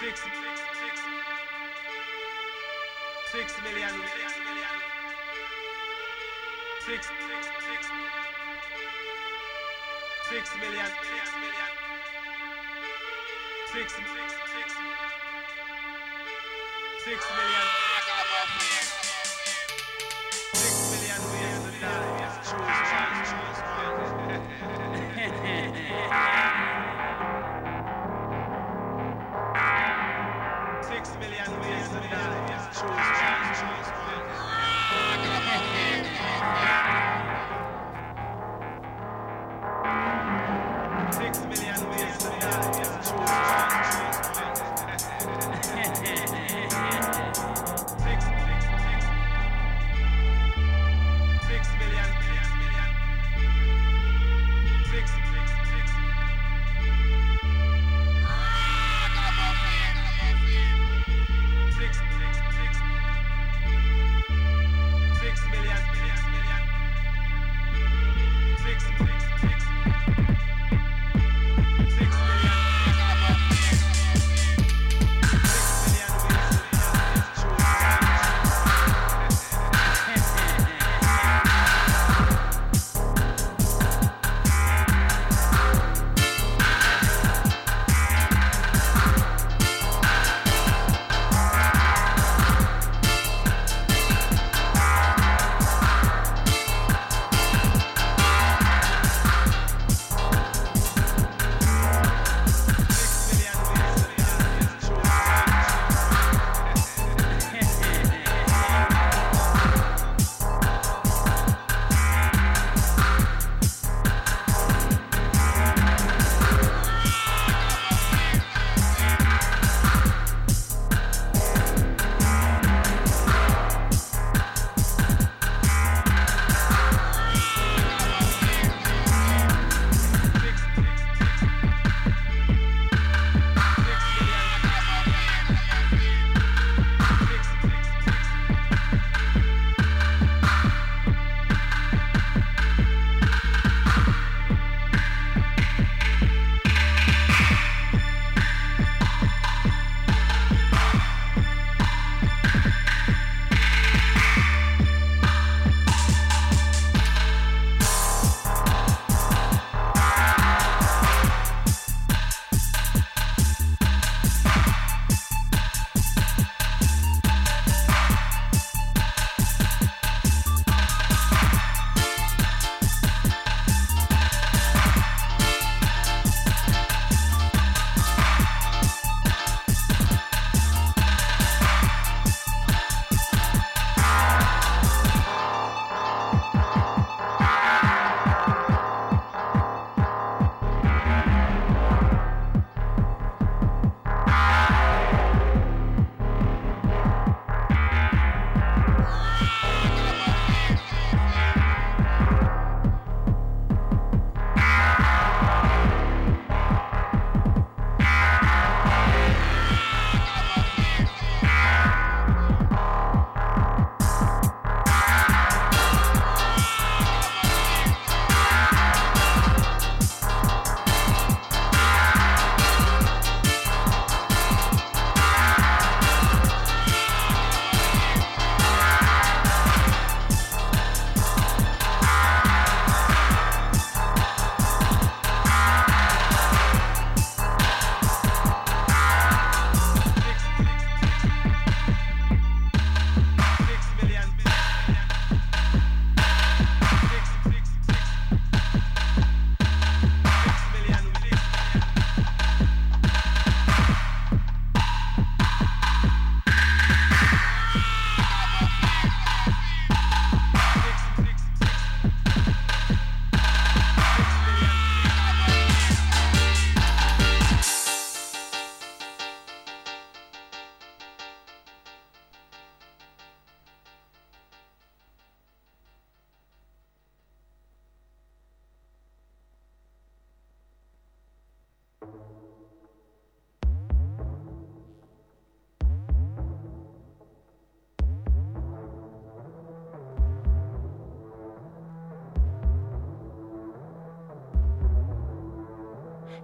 Six, six, six, six million, six. Million, six, six, six, six million, six million, six, six, six, six million.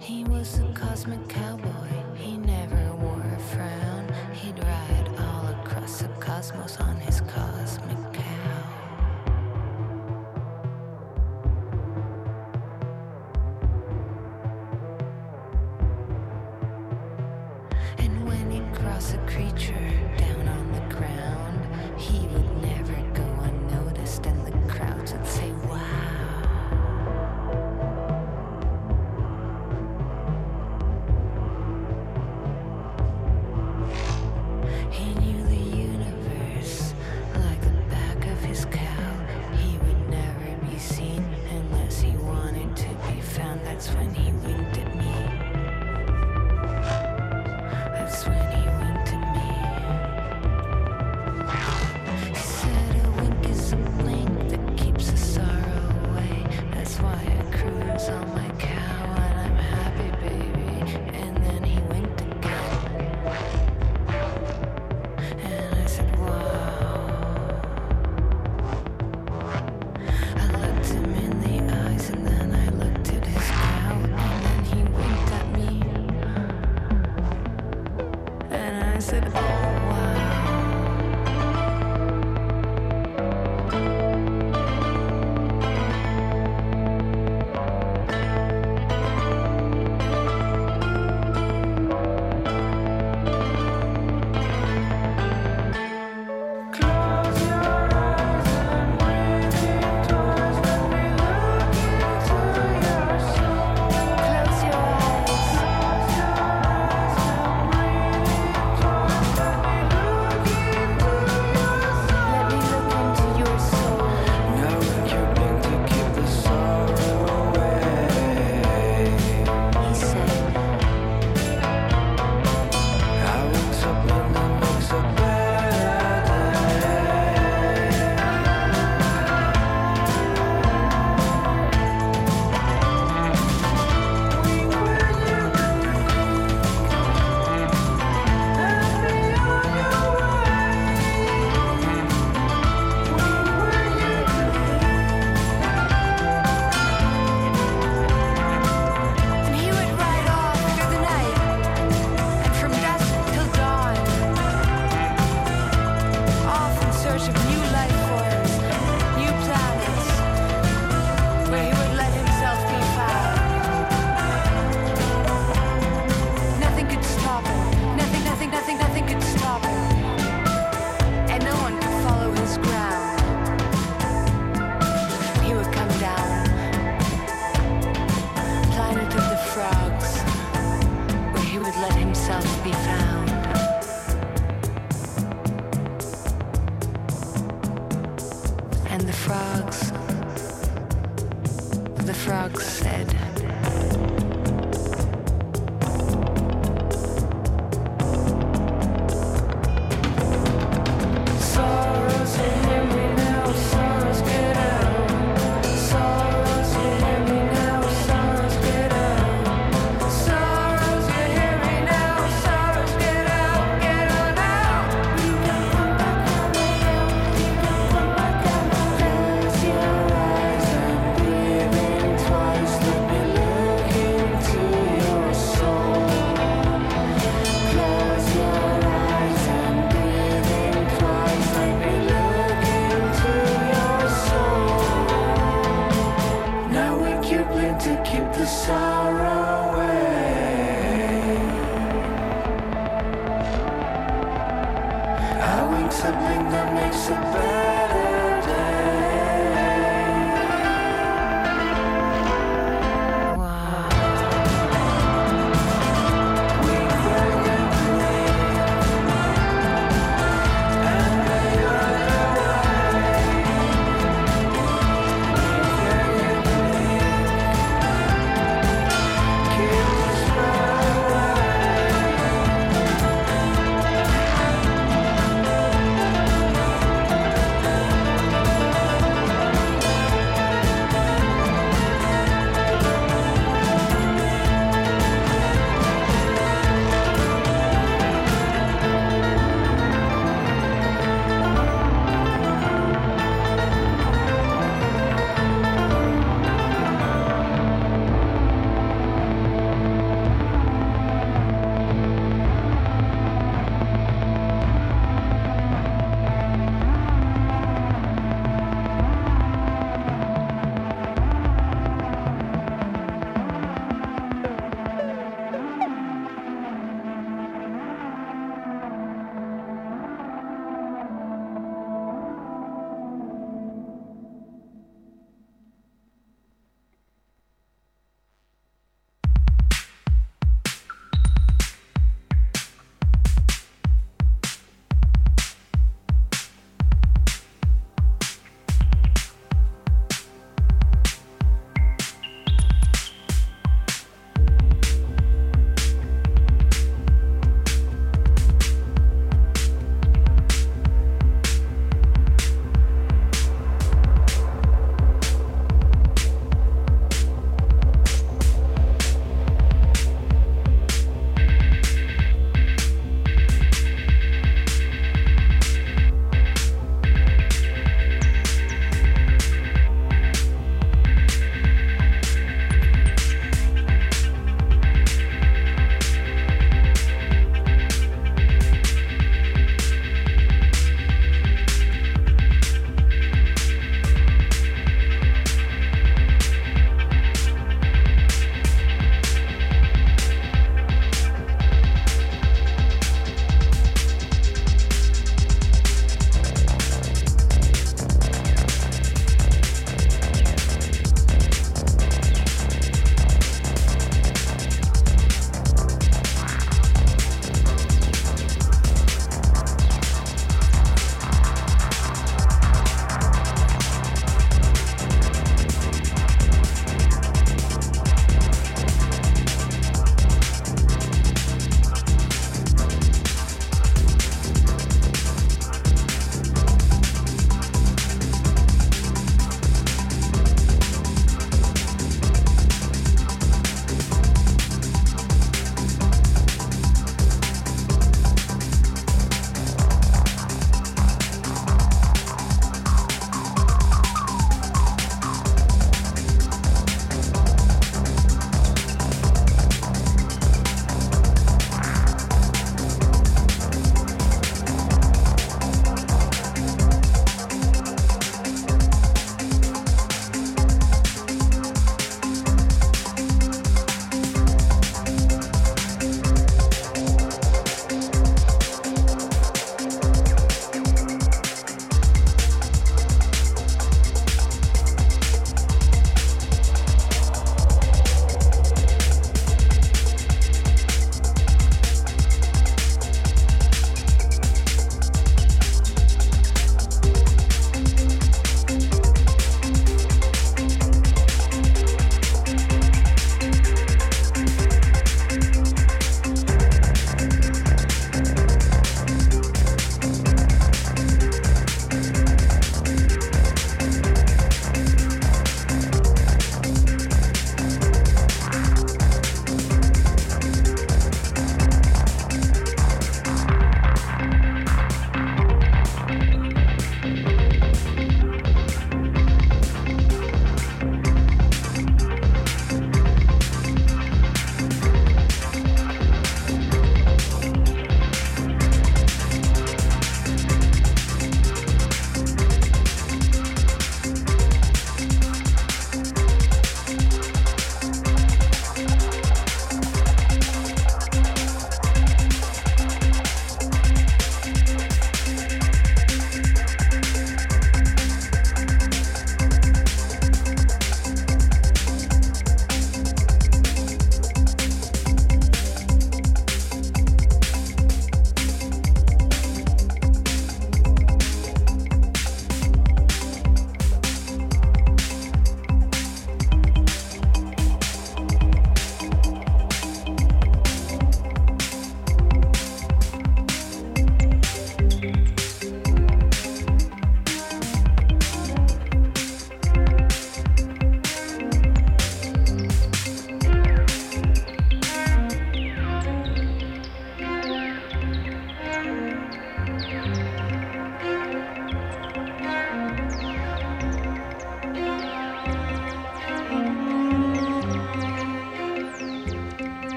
He was a cosmic cowboy.